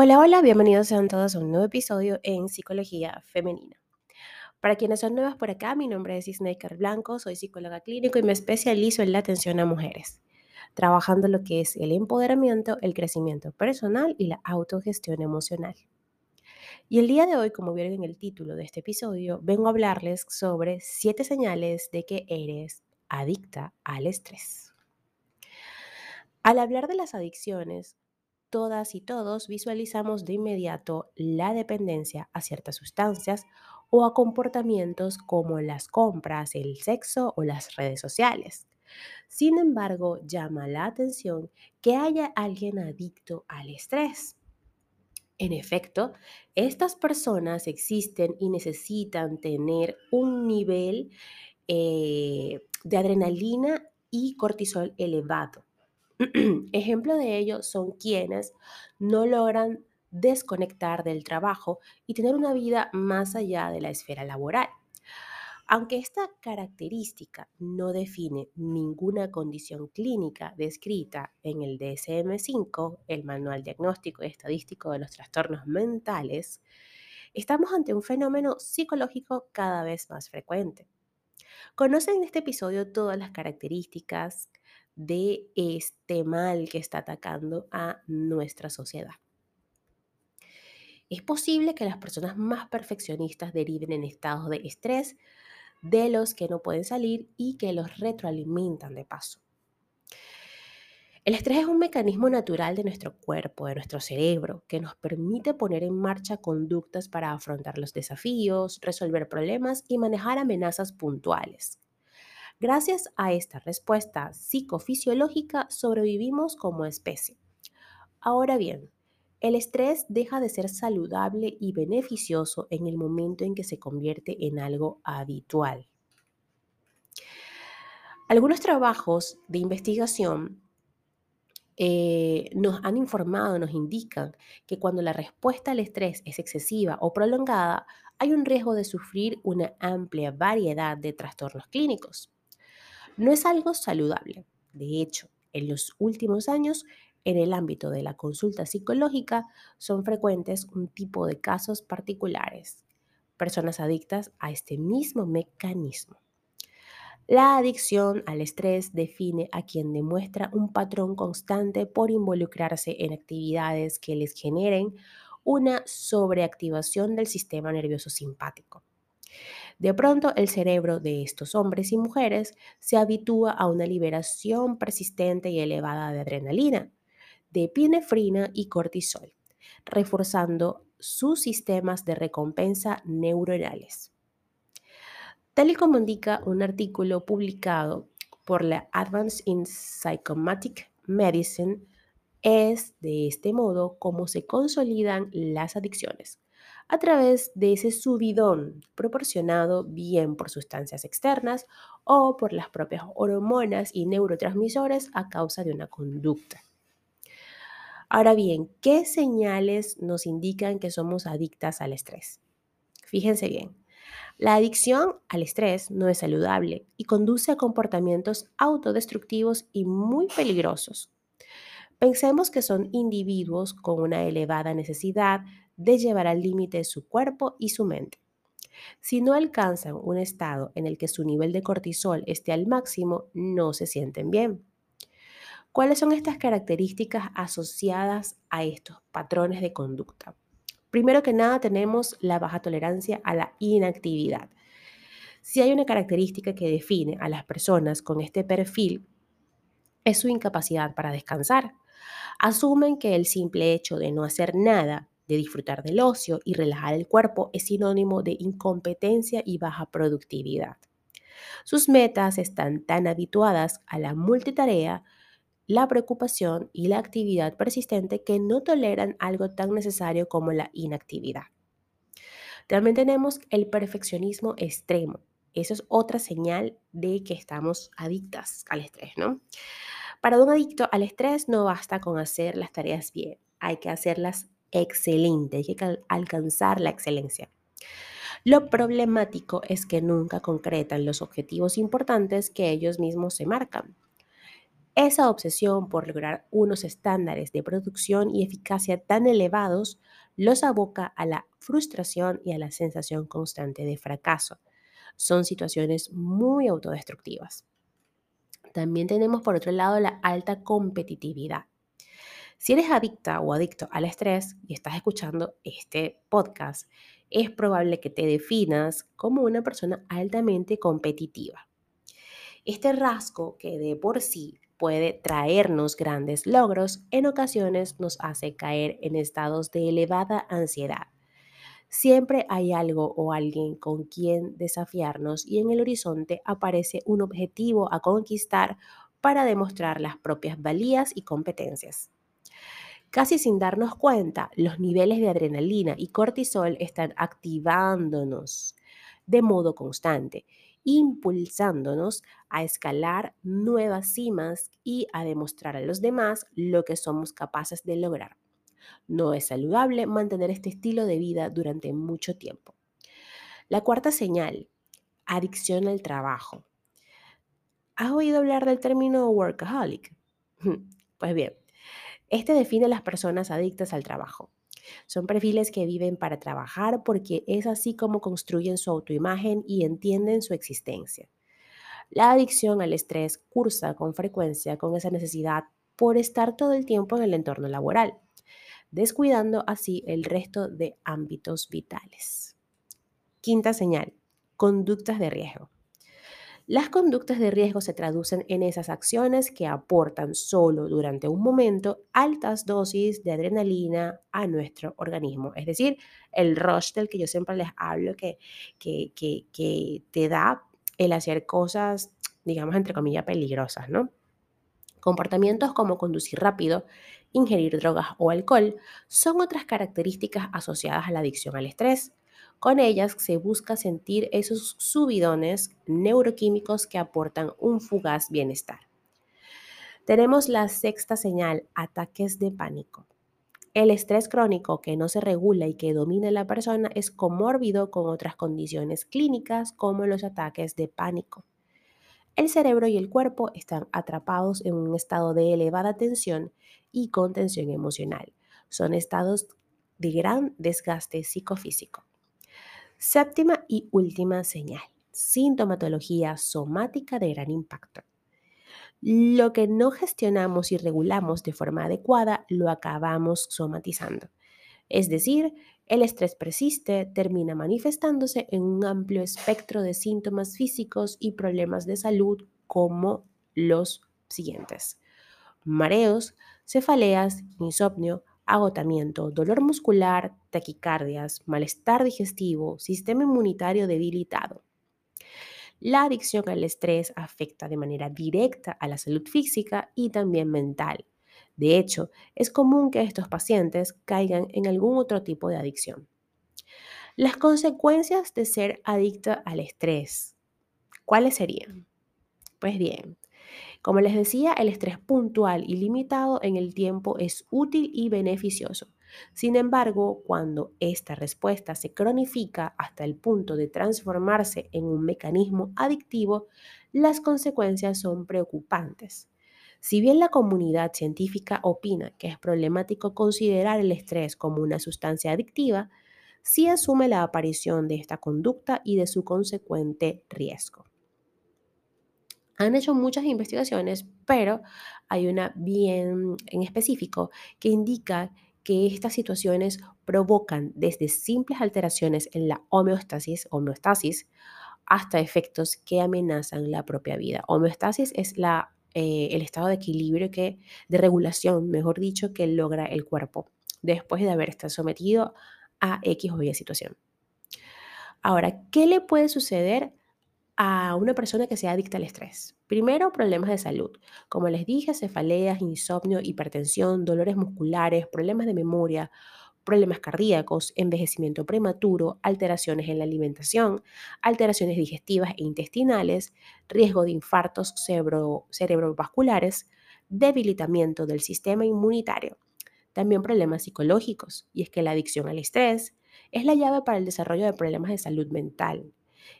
Hola, hola, bienvenidos sean todos a un nuevo episodio en Psicología Femenina. Para quienes son nuevas por acá, mi nombre es Isnaker Blanco, soy psicóloga clínico y me especializo en la atención a mujeres, trabajando lo que es el empoderamiento, el crecimiento personal y la autogestión emocional. Y el día de hoy, como vieron en el título de este episodio, vengo a hablarles sobre siete señales de que eres adicta al estrés. Al hablar de las adicciones, todas y todos visualizamos de inmediato la dependencia a ciertas sustancias o a comportamientos como las compras, el sexo o las redes sociales. Sin embargo, llama la atención que haya alguien adicto al estrés. En efecto, estas personas existen y necesitan tener un nivel eh, de adrenalina y cortisol elevado Ejemplo de ello son quienes no logran desconectar del trabajo y tener una vida más allá de la esfera laboral. Aunque esta característica no define ninguna condición clínica descrita en el DSM-5, el Manual Diagnóstico y Estadístico de los Trastornos Mentales, estamos ante un fenómeno psicológico cada vez más frecuente. Conocen en este episodio todas las características, de este mal que está atacando a nuestra sociedad. Es posible que las personas más perfeccionistas deriven en estados de estrés de los que no pueden salir y que los retroalimentan de paso. El estrés es un mecanismo natural de nuestro cuerpo, de nuestro cerebro, que nos permite poner en marcha conductas para afrontar los desafíos, resolver problemas y manejar amenazas puntuales. Gracias a esta respuesta psicofisiológica sobrevivimos como especie. Ahora bien, el estrés deja de ser saludable y beneficioso en el momento en que se convierte en algo habitual. Algunos trabajos de investigación eh, nos han informado, nos indican que cuando la respuesta al estrés es excesiva o prolongada, hay un riesgo de sufrir una amplia variedad de trastornos clínicos. No es algo saludable. De hecho, en los últimos años, en el ámbito de la consulta psicológica, son frecuentes un tipo de casos particulares, personas adictas a este mismo mecanismo. La adicción al estrés define a quien demuestra un patrón constante por involucrarse en actividades que les generen una sobreactivación del sistema nervioso simpático. De pronto, el cerebro de estos hombres y mujeres se habitúa a una liberación persistente y elevada de adrenalina, de epinefrina y cortisol, reforzando sus sistemas de recompensa neuronales. Tal y como indica un artículo publicado por la Advance in Psychomatic Medicine, es de este modo como se consolidan las adicciones, a través de ese subidón proporcionado bien por sustancias externas o por las propias hormonas y neurotransmisores a causa de una conducta. Ahora bien, ¿qué señales nos indican que somos adictas al estrés? Fíjense bien, la adicción al estrés no es saludable y conduce a comportamientos autodestructivos y muy peligrosos. Pensemos que son individuos con una elevada necesidad de llevar al límite su cuerpo y su mente. Si no alcanzan un estado en el que su nivel de cortisol esté al máximo, no se sienten bien. ¿Cuáles son estas características asociadas a estos patrones de conducta? Primero que nada tenemos la baja tolerancia a la inactividad. Si hay una característica que define a las personas con este perfil, es su incapacidad para descansar. Asumen que el simple hecho de no hacer nada de disfrutar del ocio y relajar el cuerpo es sinónimo de incompetencia y baja productividad. Sus metas están tan habituadas a la multitarea, la preocupación y la actividad persistente que no toleran algo tan necesario como la inactividad. También tenemos el perfeccionismo extremo. Eso es otra señal de que estamos adictas al estrés, ¿no? Para un adicto al estrés no basta con hacer las tareas bien, hay que hacerlas excelente, hay que alcanzar la excelencia. Lo problemático es que nunca concretan los objetivos importantes que ellos mismos se marcan. Esa obsesión por lograr unos estándares de producción y eficacia tan elevados los aboca a la frustración y a la sensación constante de fracaso. Son situaciones muy autodestructivas. También tenemos por otro lado la alta competitividad. Si eres adicta o adicto al estrés y estás escuchando este podcast, es probable que te definas como una persona altamente competitiva. Este rasgo que de por sí puede traernos grandes logros, en ocasiones nos hace caer en estados de elevada ansiedad. Siempre hay algo o alguien con quien desafiarnos y en el horizonte aparece un objetivo a conquistar para demostrar las propias valías y competencias. Casi sin darnos cuenta, los niveles de adrenalina y cortisol están activándonos de modo constante, impulsándonos a escalar nuevas cimas y a demostrar a los demás lo que somos capaces de lograr. No es saludable mantener este estilo de vida durante mucho tiempo. La cuarta señal, adicción al trabajo. ¿Has oído hablar del término workaholic? Pues bien, este define a las personas adictas al trabajo. Son perfiles que viven para trabajar porque es así como construyen su autoimagen y entienden su existencia. La adicción al estrés cursa con frecuencia con esa necesidad por estar todo el tiempo en el entorno laboral descuidando así el resto de ámbitos vitales. Quinta señal, conductas de riesgo. Las conductas de riesgo se traducen en esas acciones que aportan solo durante un momento altas dosis de adrenalina a nuestro organismo. Es decir, el rush del que yo siempre les hablo que, que, que, te da el hacer cosas, digamos, entre comillas, peligrosas, ¿no? Comportamientos como conducir rápido, ingerir drogas o alcohol son otras características asociadas a la adicción al estrés. Con ellas se busca sentir esos subidones neuroquímicos que aportan un fugaz bienestar. Tenemos la sexta señal, ataques de pánico. El estrés crónico que no se regula y que domina la persona es comórbido con otras condiciones clínicas como los ataques de pánico. El cerebro y el cuerpo están atrapados en un estado de elevada tensión y contención emocional. Son estados de gran desgaste psicofísico. Séptima y última señal. Sintomatología somática de gran impacto. Lo que no gestionamos y regulamos de forma adecuada lo acabamos somatizando. Es decir, el estrés persiste, termina manifestándose en un amplio espectro de síntomas físicos y problemas de salud como los siguientes. Mareos, cefaleas, insomnio, agotamiento, dolor muscular, taquicardias, malestar digestivo, sistema inmunitario debilitado. La adicción al estrés afecta de manera directa a la salud física y también mental de hecho, es común que estos pacientes caigan en algún otro tipo de adicción. Las consecuencias de ser adicta al estrés, ¿cuáles serían? Pues bien, como les decía, el estrés puntual y limitado en el tiempo es útil y beneficioso. Sin embargo, cuando esta respuesta se cronifica hasta el punto de transformarse en un mecanismo adictivo, las consecuencias son preocupantes. Si bien la comunidad científica opina que es problemático considerar el estrés como una sustancia adictiva, sí asume la aparición de esta conducta y de su consecuente riesgo. Han hecho muchas investigaciones, pero hay una bien en específico que indica que estas situaciones provocan desde simples alteraciones en la homeostasis, hasta efectos que amenazan la propia vida. Homeostasis es eh, el estado de equilibrio que, de regulación, mejor dicho, que logra el cuerpo después de haber estado sometido a X o Y situación. Ahora, ¿qué le puede suceder a una persona que sea adicta al estrés? Primero, problemas de salud. Como les dije, cefaleas, insomnio, hipertensión, dolores musculares, problemas de memoria, problemas cardíacos, envejecimiento prematuro, alteraciones en la alimentación, alteraciones digestivas e intestinales, riesgo de infartos cerebrovasculares, debilitamiento del sistema inmunitario. También problemas psicológicos, y es que la adicción al estrés es la llave para el desarrollo de problemas de salud mental.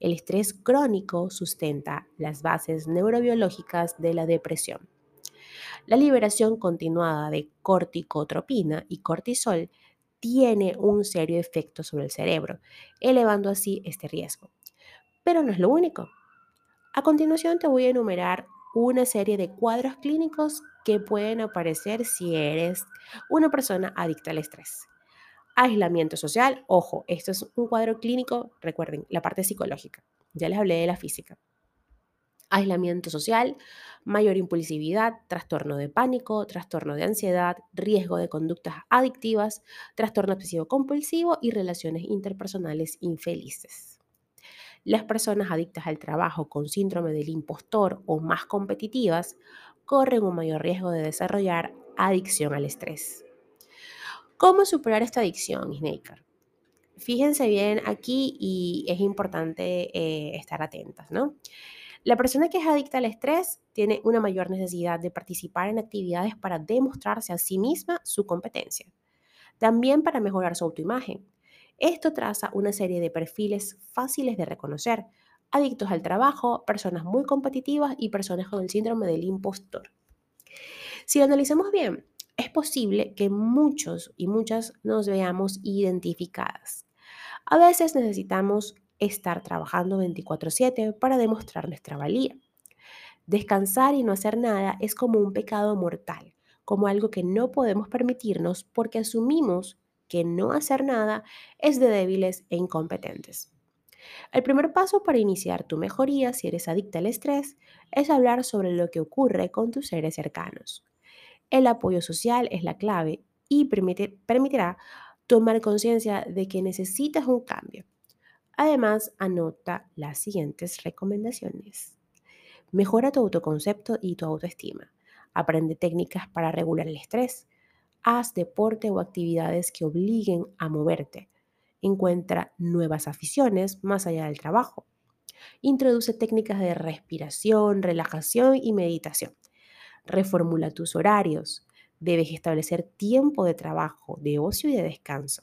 El estrés crónico sustenta las bases neurobiológicas de la depresión. La liberación continuada de corticotropina y cortisol tiene un serio efecto sobre el cerebro, elevando así este riesgo. Pero no es lo único. A continuación te voy a enumerar una serie de cuadros clínicos que pueden aparecer si eres una persona adicta al estrés. Aislamiento social, ojo, esto es un cuadro clínico, recuerden, la parte psicológica. Ya les hablé de la física. Aislamiento social, mayor impulsividad, trastorno de pánico, trastorno de ansiedad, riesgo de conductas adictivas, trastorno obsesivo compulsivo y relaciones interpersonales infelices. Las personas adictas al trabajo con síndrome del impostor o más competitivas corren un mayor riesgo de desarrollar adicción al estrés. ¿Cómo superar esta adicción, Snaker? Fíjense bien aquí y es importante eh, estar atentas, ¿no? La persona que es adicta al estrés tiene una mayor necesidad de participar en actividades para demostrarse a sí misma su competencia. También para mejorar su autoimagen. Esto traza una serie de perfiles fáciles de reconocer. Adictos al trabajo, personas muy competitivas y personas con el síndrome del impostor. Si lo analizamos bien, es posible que muchos y muchas nos veamos identificadas. A veces necesitamos estar trabajando 24/7 para demostrar nuestra valía. Descansar y no hacer nada es como un pecado mortal, como algo que no podemos permitirnos porque asumimos que no hacer nada es de débiles e incompetentes. El primer paso para iniciar tu mejoría si eres adicta al estrés es hablar sobre lo que ocurre con tus seres cercanos. El apoyo social es la clave y permitirá tomar conciencia de que necesitas un cambio. Además, anota las siguientes recomendaciones. Mejora tu autoconcepto y tu autoestima. Aprende técnicas para regular el estrés. Haz deporte o actividades que obliguen a moverte. Encuentra nuevas aficiones más allá del trabajo. Introduce técnicas de respiración, relajación y meditación. Reformula tus horarios. Debes establecer tiempo de trabajo, de ocio y de descanso.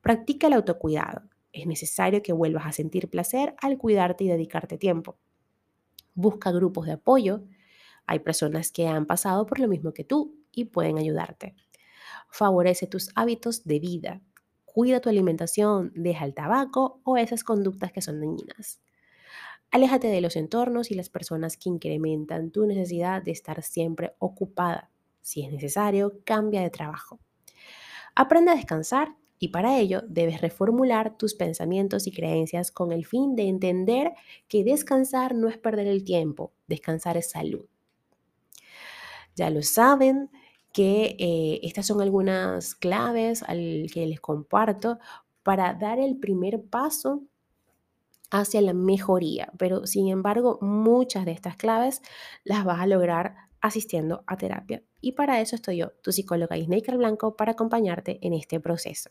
Practica el autocuidado. Es necesario que vuelvas a sentir placer al cuidarte y dedicarte tiempo. Busca grupos de apoyo. Hay personas que han pasado por lo mismo que tú y pueden ayudarte. Favorece tus hábitos de vida. Cuida tu alimentación, deja el tabaco o esas conductas que son dañinas. Aléjate de los entornos y las personas que incrementan tu necesidad de estar siempre ocupada. Si es necesario, cambia de trabajo. Aprende a descansar y para ello debes reformular tus pensamientos y creencias con el fin de entender que descansar no es perder el tiempo, descansar es salud. Ya lo saben que eh, estas son algunas claves que les comparto para dar el primer paso hacia la mejoría, pero sin embargo muchas de estas claves las vas a lograr asistiendo a terapia. Y para eso estoy yo, tu psicóloga Isnaker Blanco, para acompañarte en este proceso.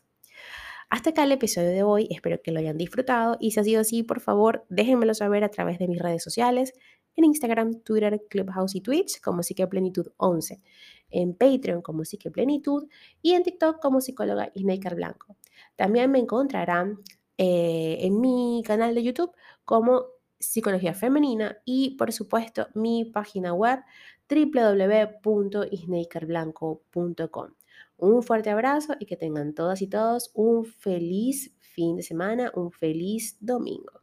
Hasta acá el episodio de hoy, espero que lo hayan disfrutado y si ha sido así, por favor, déjenmelo saber a través de mis redes sociales, en Instagram, Twitter, Clubhouse y Twitch como Psiqueplenitud 11, en Patreon como Psiqueplenitud y en TikTok como psicóloga Isnaker Blanco. También me encontrarán eh, en mi canal de YouTube como Psicología Femenina y por supuesto mi página web www.isnakerblanco.com. Un fuerte abrazo y que tengan todas y todos un feliz fin de semana, un feliz domingo.